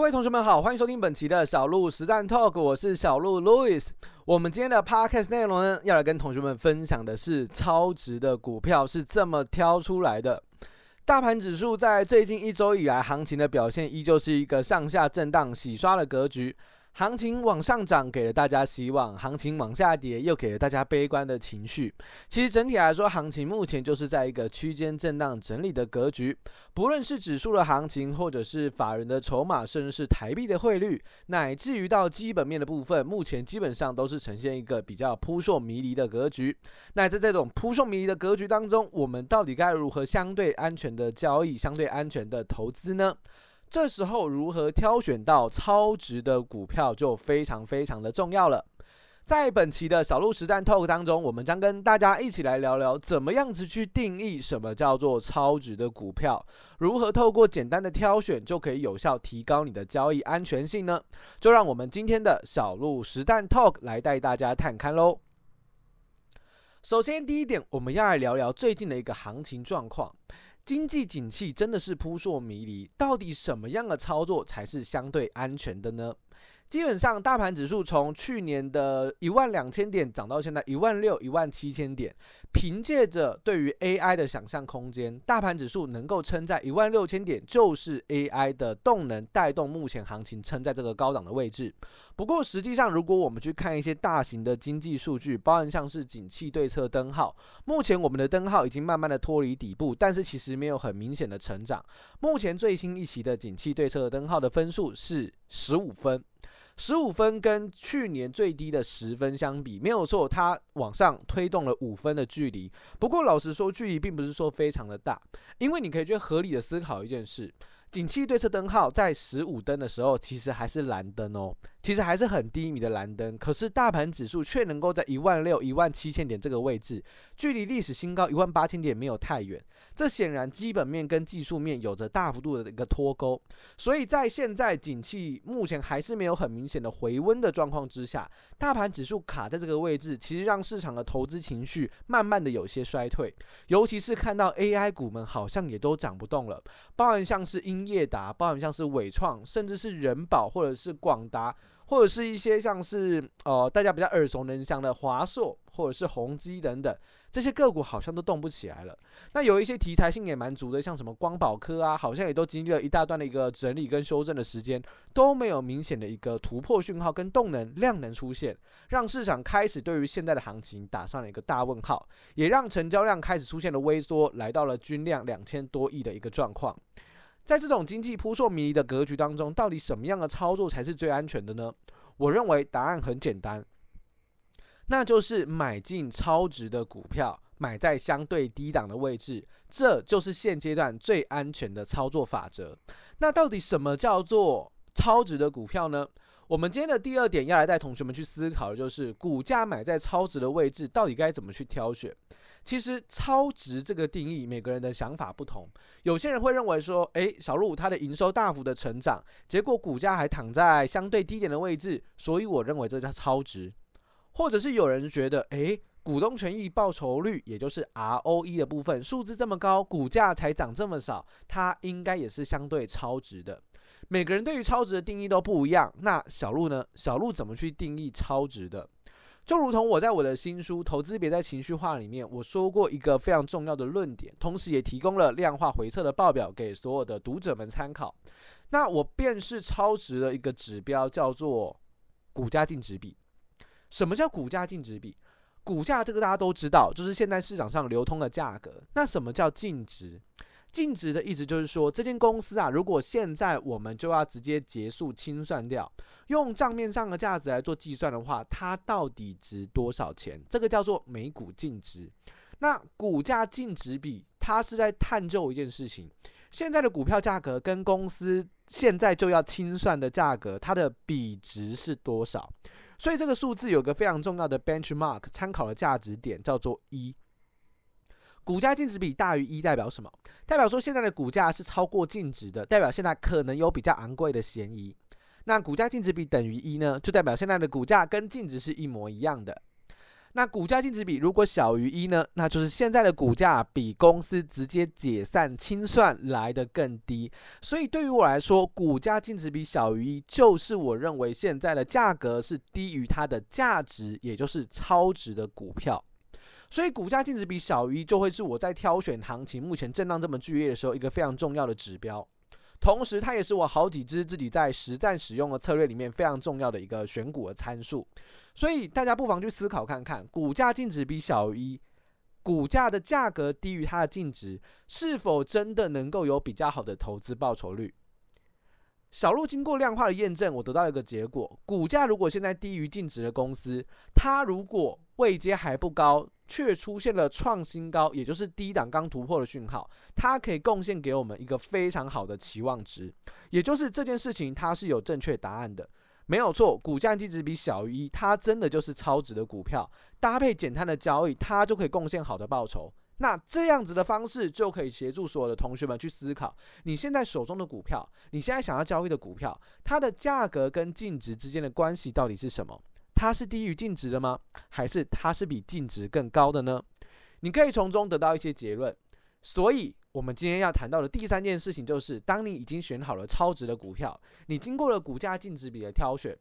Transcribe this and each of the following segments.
各位同学们好，欢迎收听本期的小鹿实战 Talk，我是小鹿 Louis。我们今天的 Podcast 内容呢，要来跟同学们分享的是超值的股票是这么挑出来的。大盘指数在最近一周以来，行情的表现依旧是一个上下震荡、洗刷的格局。行情往上涨给了大家希望，行情往下跌又给了大家悲观的情绪。其实整体来说，行情目前就是在一个区间震荡整理的格局。不论是指数的行情，或者是法人的筹码，甚至是台币的汇率，乃至于到基本面的部分，目前基本上都是呈现一个比较扑朔迷离的格局。那在这种扑朔迷离的格局当中，我们到底该如何相对安全的交易，相对安全的投资呢？这时候如何挑选到超值的股票就非常非常的重要了。在本期的小鹿实战 Talk 当中，我们将跟大家一起来聊聊，怎么样子去定义什么叫做超值的股票，如何透过简单的挑选就可以有效提高你的交易安全性呢？就让我们今天的小鹿实战 Talk 来带大家探看喽。首先，第一点，我们要来聊聊最近的一个行情状况。经济景气真的是扑朔迷离，到底什么样的操作才是相对安全的呢？基本上，大盘指数从去年的一万两千点涨到现在一万六、一万七千点，凭借着对于 AI 的想象空间，大盘指数能够撑在一万六千点，就是 AI 的动能带动目前行情撑在这个高档的位置。不过，实际上如果我们去看一些大型的经济数据，包含像是景气对策灯号，目前我们的灯号已经慢慢的脱离底部，但是其实没有很明显的成长。目前最新一期的景气对策灯号的分数是十五分。十五分跟去年最低的十分相比，没有错，它往上推动了五分的距离。不过老实说，距离并不是说非常的大，因为你可以去合理的思考一件事。景气对策灯号在十五灯的时候，其实还是蓝灯哦，其实还是很低迷的蓝灯。可是大盘指数却能够在一万六、一万七千点这个位置，距离历史新高一万八千点没有太远。这显然基本面跟技术面有着大幅度的一个脱钩。所以在现在景气目前还是没有很明显的回温的状况之下，大盘指数卡在这个位置，其实让市场的投资情绪慢慢的有些衰退。尤其是看到 AI 股们好像也都涨不动了，包含像是英业达，包含像是伟创，甚至是人保，或者是广达，或者是一些像是呃大家比较耳熟能详的华硕，或者是宏基等等，这些个股好像都动不起来了。那有一些题材性也蛮足的，像什么光宝科啊，好像也都经历了一大段的一个整理跟修正的时间，都没有明显的一个突破讯号跟动能量能出现，让市场开始对于现在的行情打上了一个大问号，也让成交量开始出现了微缩，来到了均量两千多亿的一个状况。在这种经济扑朔迷离的格局当中，到底什么样的操作才是最安全的呢？我认为答案很简单，那就是买进超值的股票，买在相对低档的位置，这就是现阶段最安全的操作法则。那到底什么叫做超值的股票呢？我们今天的第二点要来带同学们去思考的就是，股价买在超值的位置，到底该怎么去挑选？其实超值这个定义，每个人的想法不同。有些人会认为说，诶，小鹿它的营收大幅的成长，结果股价还躺在相对低点的位置，所以我认为这叫超值。或者是有人觉得，诶，股东权益报酬率，也就是 ROE 的部分，数字这么高，股价才涨这么少，它应该也是相对超值的。每个人对于超值的定义都不一样。那小鹿呢？小鹿怎么去定义超值的？就如同我在我的新书《投资别再情绪化》里面，我说过一个非常重要的论点，同时也提供了量化回测的报表给所有的读者们参考。那我辨识超值的一个指标叫做股价净值比。什么叫股价净值比？股价这个大家都知道，就是现在市场上流通的价格。那什么叫净值？净值的意思就是说，这间公司啊，如果现在我们就要直接结束清算掉，用账面上的价值来做计算的话，它到底值多少钱？这个叫做每股净值。那股价净值比，它是在探究一件事情：现在的股票价格跟公司现在就要清算的价格，它的比值是多少？所以这个数字有个非常重要的 benchmark 参考的价值点，叫做一。股价净值比大于一代表什么？代表说现在的股价是超过净值的，代表现在可能有比较昂贵的嫌疑。那股价净值比等于一呢，就代表现在的股价跟净值是一模一样的。那股价净值比如果小于一呢，那就是现在的股价比公司直接解散清算来得更低。所以对于我来说，股价净值比小于一，就是我认为现在的价格是低于它的价值，也就是超值的股票。所以股价净值比小于一，就会是我在挑选行情目前震荡这么剧烈的时候一个非常重要的指标。同时，它也是我好几支自己在实战使用的策略里面非常重要的一个选股的参数。所以大家不妨去思考看看，股价净值比小于一，股价的价格低于它的净值，是否真的能够有比较好的投资报酬率？小路经过量化的验证，我得到一个结果：股价如果现在低于净值的公司，它如果位阶还不高，却出现了创新高，也就是低档刚突破的讯号，它可以贡献给我们一个非常好的期望值，也就是这件事情它是有正确答案的。没有错，股价净值比小于一，它真的就是超值的股票。搭配简单的交易，它就可以贡献好的报酬。那这样子的方式就可以协助所有的同学们去思考：你现在手中的股票，你现在想要交易的股票，它的价格跟净值之间的关系到底是什么？它是低于净值的吗？还是它是比净值更高的呢？你可以从中得到一些结论。所以，我们今天要谈到的第三件事情就是，当你已经选好了超值的股票，你经过了股价净值比的挑选，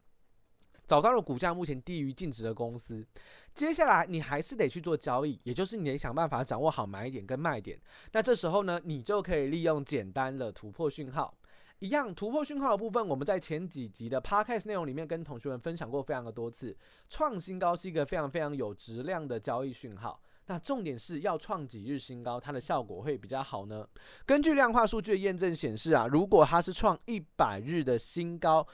找到了股价目前低于净值的公司，接下来你还是得去做交易，也就是你得想办法掌握好买点跟卖点。那这时候呢，你就可以利用简单的突破讯号，一样突破讯号的部分，我们在前几集的 Podcast 内容里面跟同学们分享过非常的多次，创新高是一个非常非常有质量的交易讯号。那重点是要创几日新高，它的效果会比较好呢？根据量化数据的验证显示啊，如果它是创一百日的新高，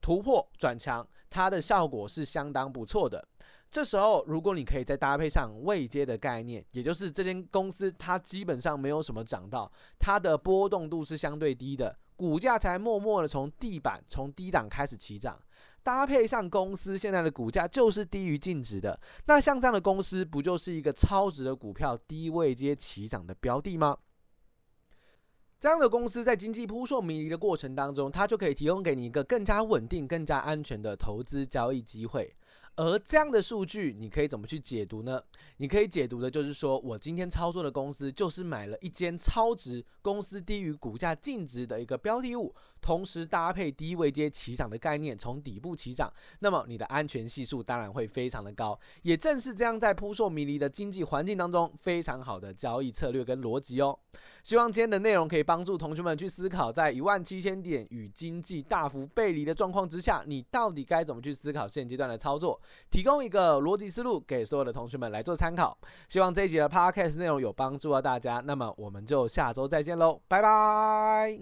突破转强，它的效果是相当不错的。这时候，如果你可以再搭配上未接的概念，也就是这间公司它基本上没有什么涨到，它的波动度是相对低的，股价才默默的从地板从低档开始起涨。搭配上公司现在的股价就是低于净值的，那像这样的公司不就是一个超值的股票低位接起涨的标的吗？这样的公司在经济扑朔迷离的过程当中，它就可以提供给你一个更加稳定、更加安全的投资交易机会。而这样的数据，你可以怎么去解读呢？你可以解读的就是说，我今天操作的公司就是买了一间超值公司低于股价净值的一个标的物，同时搭配低位接起涨的概念，从底部起涨，那么你的安全系数当然会非常的高。也正是这样，在扑朔迷离的经济环境当中，非常好的交易策略跟逻辑哦。希望今天的内容可以帮助同学们去思考，在一万七千点与经济大幅背离的状况之下，你到底该怎么去思考现阶段的操作？提供一个逻辑思路给所有的同学们来做参考。希望这一集的 Podcast 内容有帮助到大家。那么我们就下周再见喽，拜拜。